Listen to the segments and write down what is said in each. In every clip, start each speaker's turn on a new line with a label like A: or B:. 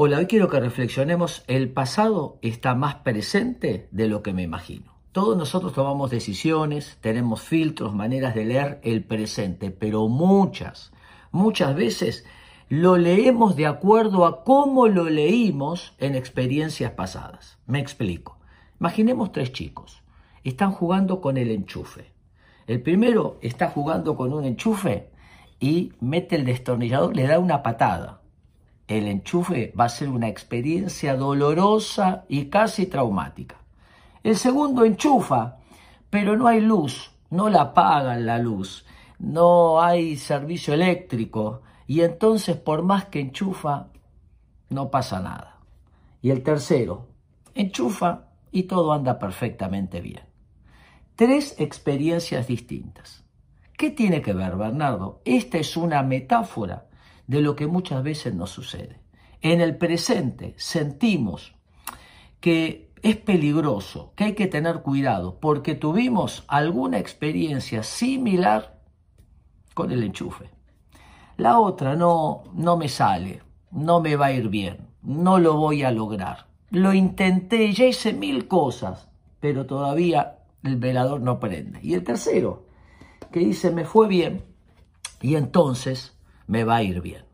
A: Hola, hoy quiero que reflexionemos, el pasado está más presente de lo que me imagino. Todos nosotros tomamos decisiones, tenemos filtros, maneras de leer el presente, pero muchas, muchas veces lo leemos de acuerdo a cómo lo leímos en experiencias pasadas. Me explico. Imaginemos tres chicos. Están jugando con el enchufe. El primero está jugando con un enchufe y mete el destornillador, le da una patada el enchufe va a ser una experiencia dolorosa y casi traumática. El segundo enchufa, pero no hay luz, no la apagan la luz, no hay servicio eléctrico y entonces por más que enchufa, no pasa nada. Y el tercero, enchufa y todo anda perfectamente bien. Tres experiencias distintas. ¿Qué tiene que ver, Bernardo? Esta es una metáfora de lo que muchas veces nos sucede. En el presente sentimos que es peligroso, que hay que tener cuidado, porque tuvimos alguna experiencia similar con el enchufe. La otra no, no me sale, no me va a ir bien, no lo voy a lograr. Lo intenté, ya hice mil cosas, pero todavía el velador no prende. Y el tercero, que dice, me fue bien, y entonces me va a ir bien.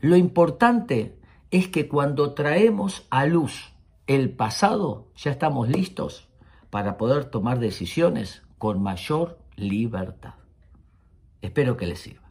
A: Lo importante es que cuando traemos a luz el pasado, ya estamos listos para poder tomar decisiones con mayor libertad. Espero que les sirva.